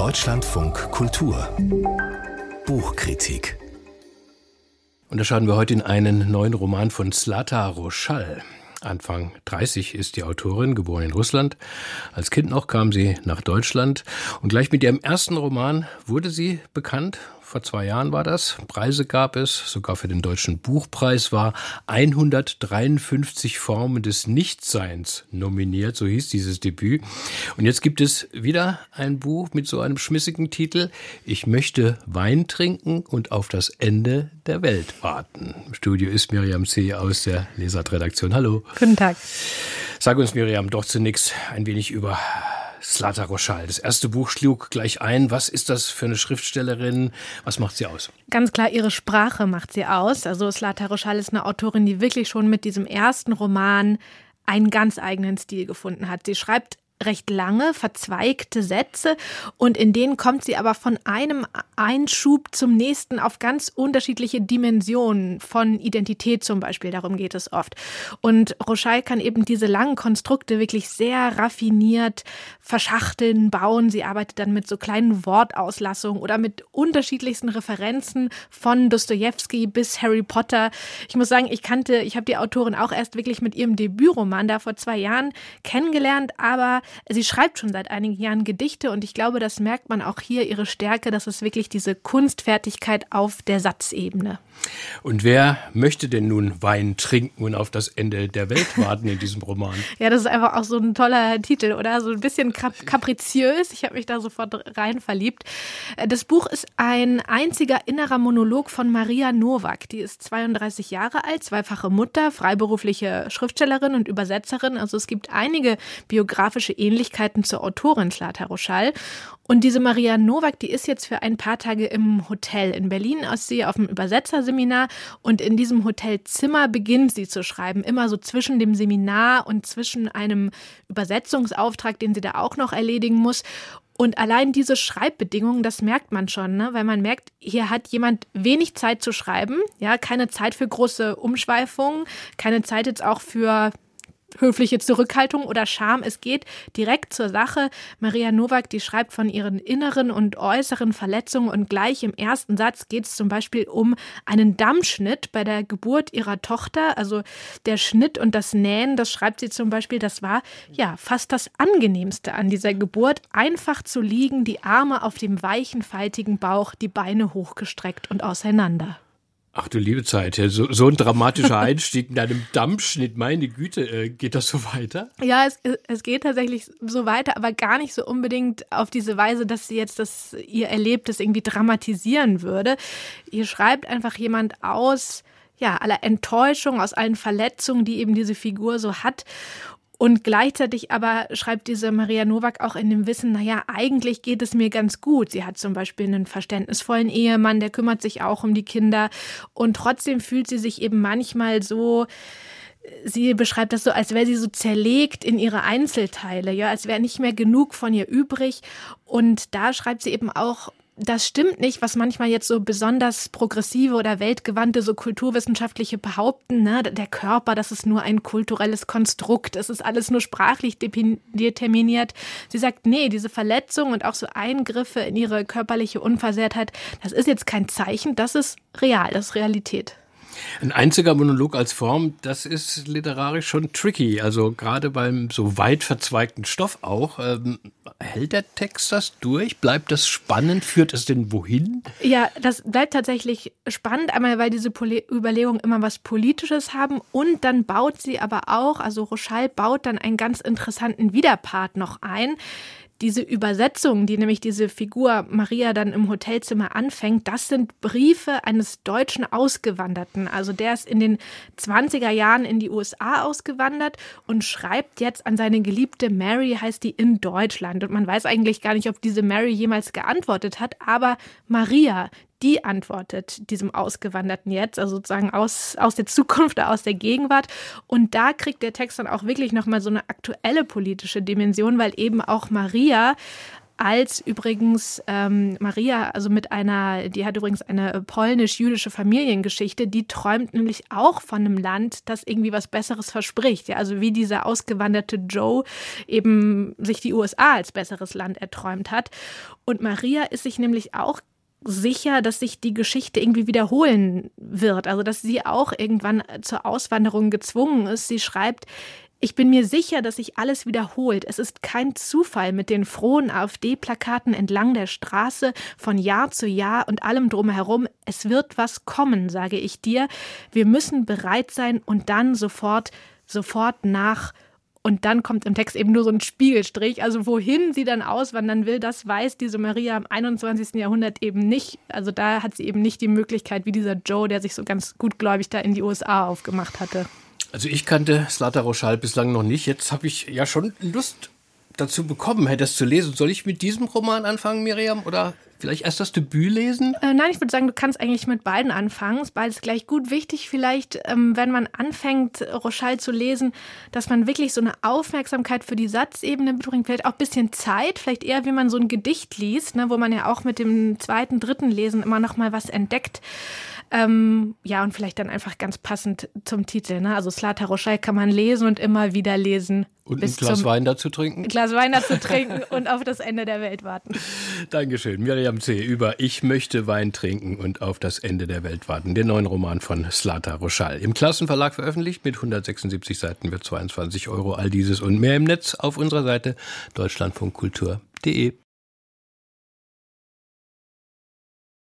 Deutschlandfunk Kultur Buchkritik Und da schauen wir heute in einen neuen Roman von Slata Roschal. Anfang 30 ist die Autorin, geboren in Russland. Als Kind noch kam sie nach Deutschland und gleich mit ihrem ersten Roman wurde sie bekannt vor zwei Jahren war das. Preise gab es, sogar für den Deutschen Buchpreis war 153 Formen des Nichtseins nominiert, so hieß dieses Debüt. Und jetzt gibt es wieder ein Buch mit so einem schmissigen Titel. Ich möchte Wein trinken und auf das Ende der Welt warten. Im Studio ist Miriam C. aus der Lesart-Redaktion. Hallo. Guten Tag. Sag uns, Miriam, doch zunächst ein wenig über Slata Roschal. Das erste Buch schlug gleich ein. Was ist das für eine Schriftstellerin? Was macht sie aus? Ganz klar, ihre Sprache macht sie aus. Also Slata Roschal ist eine Autorin, die wirklich schon mit diesem ersten Roman einen ganz eigenen Stil gefunden hat. Sie schreibt recht lange, verzweigte Sätze und in denen kommt sie aber von einem Einschub zum nächsten auf ganz unterschiedliche Dimensionen von Identität zum Beispiel. Darum geht es oft. Und Rochai kann eben diese langen Konstrukte wirklich sehr raffiniert verschachteln, bauen. Sie arbeitet dann mit so kleinen Wortauslassungen oder mit unterschiedlichsten Referenzen von Dostoevsky bis Harry Potter. Ich muss sagen, ich kannte, ich habe die Autorin auch erst wirklich mit ihrem Debütroman da vor zwei Jahren kennengelernt, aber Sie schreibt schon seit einigen Jahren Gedichte und ich glaube, das merkt man auch hier ihre Stärke, dass es wirklich diese Kunstfertigkeit auf der Satzebene. Und wer möchte denn nun Wein trinken und auf das Ende der Welt warten in diesem Roman? ja, das ist einfach auch so ein toller Titel, oder? So ein bisschen kapriziös. Ich habe mich da sofort rein verliebt. Das Buch ist ein einziger innerer Monolog von Maria Nowak. Die ist 32 Jahre alt, zweifache Mutter, freiberufliche Schriftstellerin und Übersetzerin. Also es gibt einige biografische Ähnlichkeiten zur Autorin Slata Roschal. Und diese Maria Nowak, die ist jetzt für ein paar Tage im Hotel in Berlin aus sie auf dem Übersetzerseminar und in diesem Hotelzimmer beginnt sie zu schreiben, immer so zwischen dem Seminar und zwischen einem Übersetzungsauftrag, den sie da auch noch erledigen muss. Und allein diese Schreibbedingungen, das merkt man schon, ne? weil man merkt, hier hat jemand wenig Zeit zu schreiben, ja, keine Zeit für große Umschweifungen, keine Zeit jetzt auch für höfliche Zurückhaltung oder Scham. Es geht direkt zur Sache. Maria Nowak, die schreibt von ihren inneren und äußeren Verletzungen und gleich im ersten Satz geht es zum Beispiel um einen Dammschnitt bei der Geburt ihrer Tochter. Also der Schnitt und das Nähen, das schreibt sie zum Beispiel, das war ja fast das angenehmste an dieser Geburt. Einfach zu liegen, die Arme auf dem weichen, faltigen Bauch, die Beine hochgestreckt und auseinander. Ach du liebe Zeit, so, so ein dramatischer Einstieg in einem Dampfschnitt, meine Güte, äh, geht das so weiter? Ja, es, es geht tatsächlich so weiter, aber gar nicht so unbedingt auf diese Weise, dass sie jetzt das ihr Erlebtes irgendwie dramatisieren würde. Ihr schreibt einfach jemand aus, ja, aller Enttäuschung, aus allen Verletzungen, die eben diese Figur so hat. Und gleichzeitig aber schreibt diese Maria Nowak auch in dem Wissen, naja, eigentlich geht es mir ganz gut. Sie hat zum Beispiel einen verständnisvollen Ehemann, der kümmert sich auch um die Kinder. Und trotzdem fühlt sie sich eben manchmal so, sie beschreibt das so, als wäre sie so zerlegt in ihre Einzelteile, ja, als wäre nicht mehr genug von ihr übrig. Und da schreibt sie eben auch, das stimmt nicht, was manchmal jetzt so besonders progressive oder weltgewandte, so kulturwissenschaftliche behaupten. Ne? Der Körper, das ist nur ein kulturelles Konstrukt, es ist alles nur sprachlich determiniert. Sie sagt, nee, diese Verletzungen und auch so Eingriffe in ihre körperliche Unversehrtheit, das ist jetzt kein Zeichen, das ist real, das ist Realität. Ein einziger Monolog als Form, das ist literarisch schon tricky. Also gerade beim so weit verzweigten Stoff auch. Ähm, hält der Text das durch? Bleibt das spannend? Führt es denn wohin? Ja, das bleibt tatsächlich spannend. Einmal, weil diese Poli Überlegungen immer was Politisches haben und dann baut sie aber auch, also Rochal baut dann einen ganz interessanten Widerpart noch ein diese Übersetzung, die nämlich diese Figur Maria dann im Hotelzimmer anfängt, das sind Briefe eines deutschen Ausgewanderten. Also der ist in den 20er Jahren in die USA ausgewandert und schreibt jetzt an seine geliebte Mary, heißt die in Deutschland. Und man weiß eigentlich gar nicht, ob diese Mary jemals geantwortet hat, aber Maria, die antwortet diesem Ausgewanderten jetzt, also sozusagen aus, aus der Zukunft aus der Gegenwart. Und da kriegt der Text dann auch wirklich nochmal so eine aktuelle politische Dimension, weil eben auch Maria als übrigens ähm, Maria, also mit einer, die hat übrigens eine polnisch-jüdische Familiengeschichte, die träumt nämlich auch von einem Land, das irgendwie was Besseres verspricht. Ja, also wie dieser ausgewanderte Joe eben sich die USA als besseres Land erträumt hat. Und Maria ist sich nämlich auch sicher, dass sich die Geschichte irgendwie wiederholen wird. Also, dass sie auch irgendwann zur Auswanderung gezwungen ist. Sie schreibt, ich bin mir sicher, dass sich alles wiederholt. Es ist kein Zufall mit den frohen AfD-Plakaten entlang der Straße von Jahr zu Jahr und allem drumherum. Es wird was kommen, sage ich dir. Wir müssen bereit sein und dann sofort, sofort nach und dann kommt im Text eben nur so ein Spiegelstrich. Also wohin sie dann auswandern will, das weiß diese Maria im 21. Jahrhundert eben nicht. Also da hat sie eben nicht die Möglichkeit, wie dieser Joe, der sich so ganz gutgläubig da in die USA aufgemacht hatte. Also ich kannte Slata Rochal bislang noch nicht. Jetzt habe ich ja schon Lust dazu bekommen, das zu lesen. Soll ich mit diesem Roman anfangen, Miriam? Oder vielleicht erst das Debüt lesen? Äh, nein, ich würde sagen, du kannst eigentlich mit beiden anfangen. Ist beides gleich gut. Wichtig vielleicht, ähm, wenn man anfängt, Rochal zu lesen, dass man wirklich so eine Aufmerksamkeit für die Satzebene mitbringt. Vielleicht auch ein bisschen Zeit, vielleicht eher, wie man so ein Gedicht liest, ne, wo man ja auch mit dem zweiten, dritten Lesen immer noch mal was entdeckt. Ähm, ja, und vielleicht dann einfach ganz passend zum Titel. Ne? Also Slata Rochai kann man lesen und immer wieder lesen. Und ein Glas Wein dazu trinken. Ein Glas Wein dazu trinken und auf das Ende der Welt warten. Dankeschön. Miriam C. über Ich möchte Wein trinken und auf das Ende der Welt warten. Den neuen Roman von Slata Rochal. Im Klassenverlag veröffentlicht mit 176 Seiten für 22 Euro. All dieses und mehr im Netz auf unserer Seite deutschlandfunkkultur.de.